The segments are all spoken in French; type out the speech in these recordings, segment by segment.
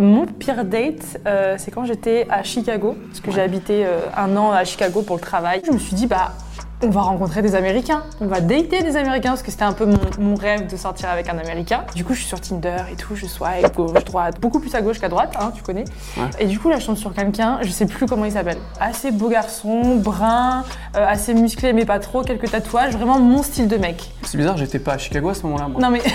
Mon pire date, euh, c'est quand j'étais à Chicago, parce que j'ai habité euh, un an à Chicago pour le travail. Je me suis dit, bah, on va rencontrer des Américains, on va dater des Américains, parce que c'était un peu mon, mon rêve de sortir avec un Américain. Du coup, je suis sur Tinder et tout, je swipe gauche, droite, beaucoup plus à gauche qu'à droite, hein, tu connais. Ouais. Et du coup, là, je tombe sur quelqu'un, je sais plus comment il s'appelle. Assez beau garçon, brun, euh, assez musclé, mais pas trop, quelques tatouages, vraiment mon style de mec. C'est bizarre, j'étais pas à Chicago à ce moment-là, moi. Non mais.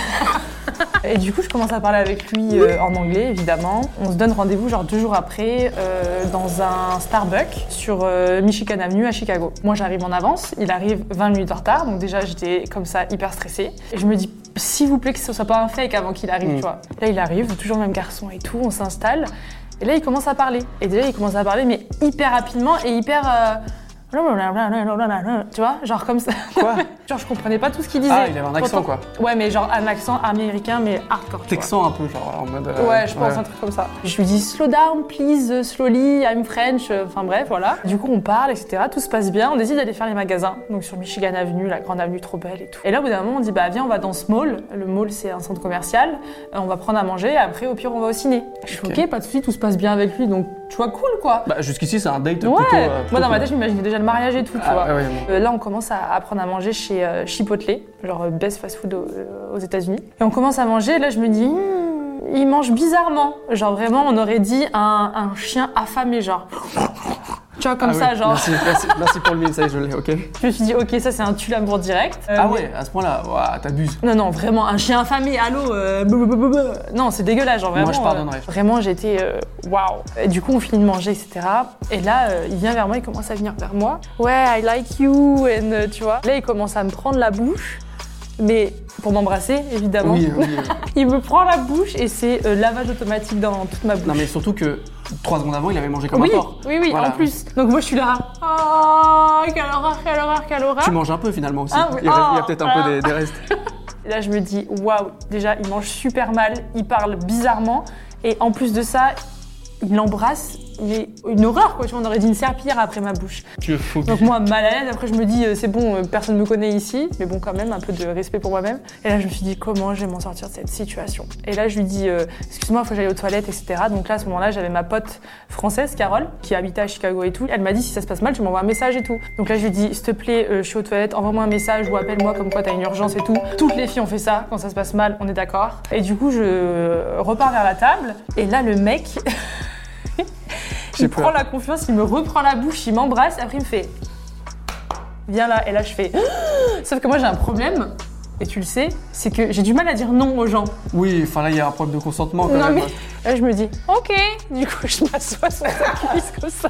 Et du coup, je commence à parler avec lui euh, en anglais, évidemment. On se donne rendez-vous genre deux jours après euh, dans un Starbucks sur euh, Michigan Avenue à Chicago. Moi, j'arrive en avance, il arrive 20 minutes en retard, donc déjà j'étais comme ça hyper stressée. Et je me dis, s'il vous plaît, que ce soit pas un fake avant qu'il arrive, Mm. tu vois. Là, il arrive, toujours le même garçon et tout, on s'installe. Et là, il commence à parler. Et déjà, il commence à parler, mais hyper rapidement et hyper. Tu vois, genre comme ça. Quoi Genre, je comprenais pas tout ce qu'il disait. Ah, il avait un accent, Pourtant- quoi. Ouais, mais genre un accent américain, mais hardcore. Texan un peu, genre en mode. euh, Ouais, je pense un truc comme ça. Je lui dis slow down, please, slowly, I'm French. euh, Enfin bref, voilà. Du coup, on parle, etc. Tout se passe bien. On décide d'aller faire les magasins. Donc sur Michigan Avenue, la grande avenue trop belle et tout. Et là, au bout d'un moment, on dit bah viens, on va dans ce mall. Le mall, c'est un centre commercial. Euh, on va prendre à manger. Et après, au pire, on va au ciné. Je suis Ok. ok, pas de soucis, tout se passe bien avec lui. Donc tu vois, cool quoi. Bah, jusqu'ici, c'est un date ouais. plutôt. euh, plutôt Moi, dans ma tête, je m'imaginais déjà le mariage et tout, tu Ah, vois. ouais, ouais, bon. Euh, là, on commence à, à prendre à manger chez euh, Chipotle, genre euh, best fast food au- euh, aux États-Unis. Et on commence à manger. Et là, je me dis, Hmm, il mange bizarrement. Genre vraiment, on aurait dit un, un chien affamé, genre. Tu vois, comme Ah ça, oui, genre. Merci, merci, merci pour le mille, ça y est, je l'ai, ok. Je me suis dit, ok, ça, c'est un tue l'amour direct. Euh, Ah mais- ouais, à ce point-là, ouah, t'abuses. Non, non, vraiment, un chien affamé, allô euh, Non, c'est dégueulasse, genre vraiment. Moi, je pardonnerais. euh, vraiment, j'étais euh, waouh. Du coup, on finit de manger, etc. Et là, euh, il vient vers moi, il commence à venir vers moi. Ouais, I like you, and, euh, tu vois. Là, il commence à me prendre la bouche, mais pour m'embrasser, évidemment. Oui, oui. oui. Il me prend la bouche et c'est euh, lavage automatique dans toute ma bouche. Non, mais surtout que trois secondes avant, il avait mangé comme oui, un porc. oui, oui, Voilà. en plus. Donc moi, je suis là. Oh, quelle horreur, quelle horreur, quelle horreur. Tu manges un peu finalement aussi. Ah. Il, y a Oh, peut-être un ah. peu des, des restes. Là, je me dis, waouh, déjà, il mange super mal, il parle bizarrement, et en plus de ça, il l'embrasse, mais une horreur, quoi. Tu vois, on aurait dit une serpillière après ma bouche. Tu es fou. Donc moi, mal à l'aise, après je me dis, euh, c'est bon, euh, personne ne me connaît ici, mais bon, quand même, un peu de respect pour moi-même. Et là, je me suis dit, comment je vais m'en sortir de cette situation? Et là, je lui dis, euh, excuse-moi, il faut que j'aille aux toilettes, etc. Donc là, à ce moment-là, j'avais ma pote française, Carole, qui habitait à Chicago et tout. Elle m'a dit, si ça se passe mal, tu m'envoies un message et tout. Donc là, je lui dis, s'il te plaît, euh, je suis aux toilettes, envoie-moi un message ou appelle-moi comme quoi t'as une urgence et tout. Toutes les filles ont fait ça, quand ça se passe mal, on est d'accord. Et du coup, je repars vers la table, et là, le mec... Il prend la confiance, il me reprend la bouche, il m'embrasse, après il me fait Viens là, et là je fais Sauf que moi j'ai un problème, et tu le sais, c'est que j'ai du mal à dire non aux gens. Oui, enfin là, il y a un problème de consentement quand Non même. mais là je me dis Ok, du coup je m'assois sur sa cuisse comme ça,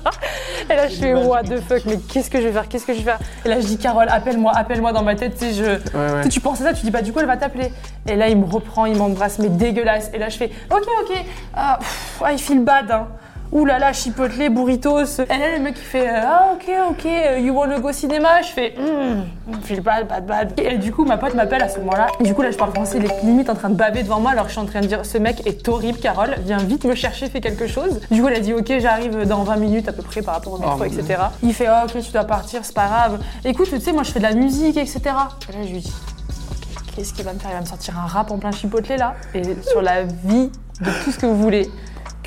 et là je fais What the fuck, mais qu'est-ce que je vais faire, qu'est-ce que je vais faire? Et là je dis Carole, appelle-moi, appelle-moi dans ma tête, tu sais, je. Ouais, Tu ouais. sais, tu penses à ça, tu dis bah du coup elle va t'appeler. Et là il me reprend, il m'embrasse, mais dégueulasse. Et là je fais ok ok, ah, pff, ah, il feel bad. Hein. Ouh là là, chipotle, burritos. Et là le mec il fait ah ok ok, euh, you wanna go cinéma Je fais hmm, feel bad bad bad. Et du coup ma pote m'appelle à ce moment-là. Du coup là je parle français, les limite en train de baver devant moi alors que je suis en train de dire ce mec est horrible Carole, viens vite me chercher, fais quelque chose. Du coup elle a dit ok j'arrive dans 20 minutes à peu près par rapport au métro Oh, etc. Il fait ah ok tu dois partir, c'est pas grave. Écoute tu sais moi je fais de la musique etc. Et là je lui dis Qu'est-ce qu'il va me faire? Il va me sortir un rap en plein chipotelé là Et sur la vie de tout ce que vous voulez.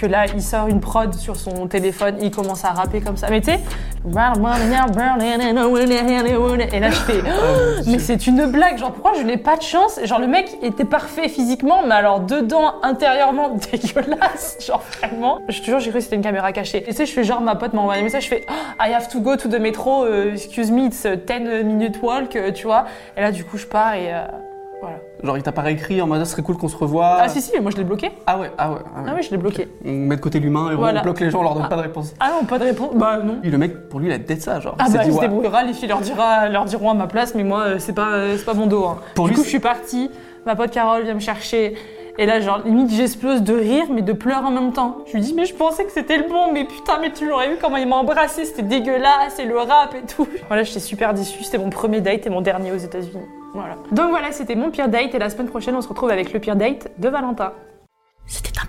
Que là, il sort une prod sur son téléphone, il commence à rapper comme ça. Mais tu sais, et là je fais, Oh, mais c'est une blague. Genre pourquoi je n'ai pas de chance Genre le mec était parfait physiquement, mais alors dedans, intérieurement, dégueulasse. Genre vraiment. Je te jure, j'ai cru que c'était une caméra cachée. Et tu sais, je fais genre ma pote m'a envoyé un message, je fais, Oh, I have to go to the metro. euh, excuse me, it's a 10 minute walk, euh, tu vois. Et là du coup, je pars et euh, voilà. Genre, il t'a pas réécrit en mode, ce serait cool qu'on se revoie. Ah si si, mais moi je l'ai bloqué. Ah ouais, ah ouais. Ah, ouais. Ah oui, je l'ai bloqué. On met de côté l'humain et Voilà. on bloque les gens, on leur donne pas de réponse. Ah non, pas de réponse. Bah non. Et le mec, pour lui, il a peut-être ça, genre. Ah bah dit, il se ouais. débrouillera, les filles leur, dira, leur diront à ma place, mais moi euh, c'est pas, euh, c'est pas mon dos. hein. Pour du lui, coup je suis partie, ma pote Carole vient me chercher, et là genre limite j'explose de rire mais de pleurs en même temps. Je lui dis mais je pensais que c'était le bon, mais putain mais tu l'aurais vu comment il m'a embrassé, c'était dégueulasse, et le rap et tout. Voilà, j'étais super déçue, c'était mon premier date et mon dernier aux États-Unis. Voilà. Donc voilà, c'était mon pire date, et la semaine prochaine on se retrouve avec le pire date de Valentin. C'était un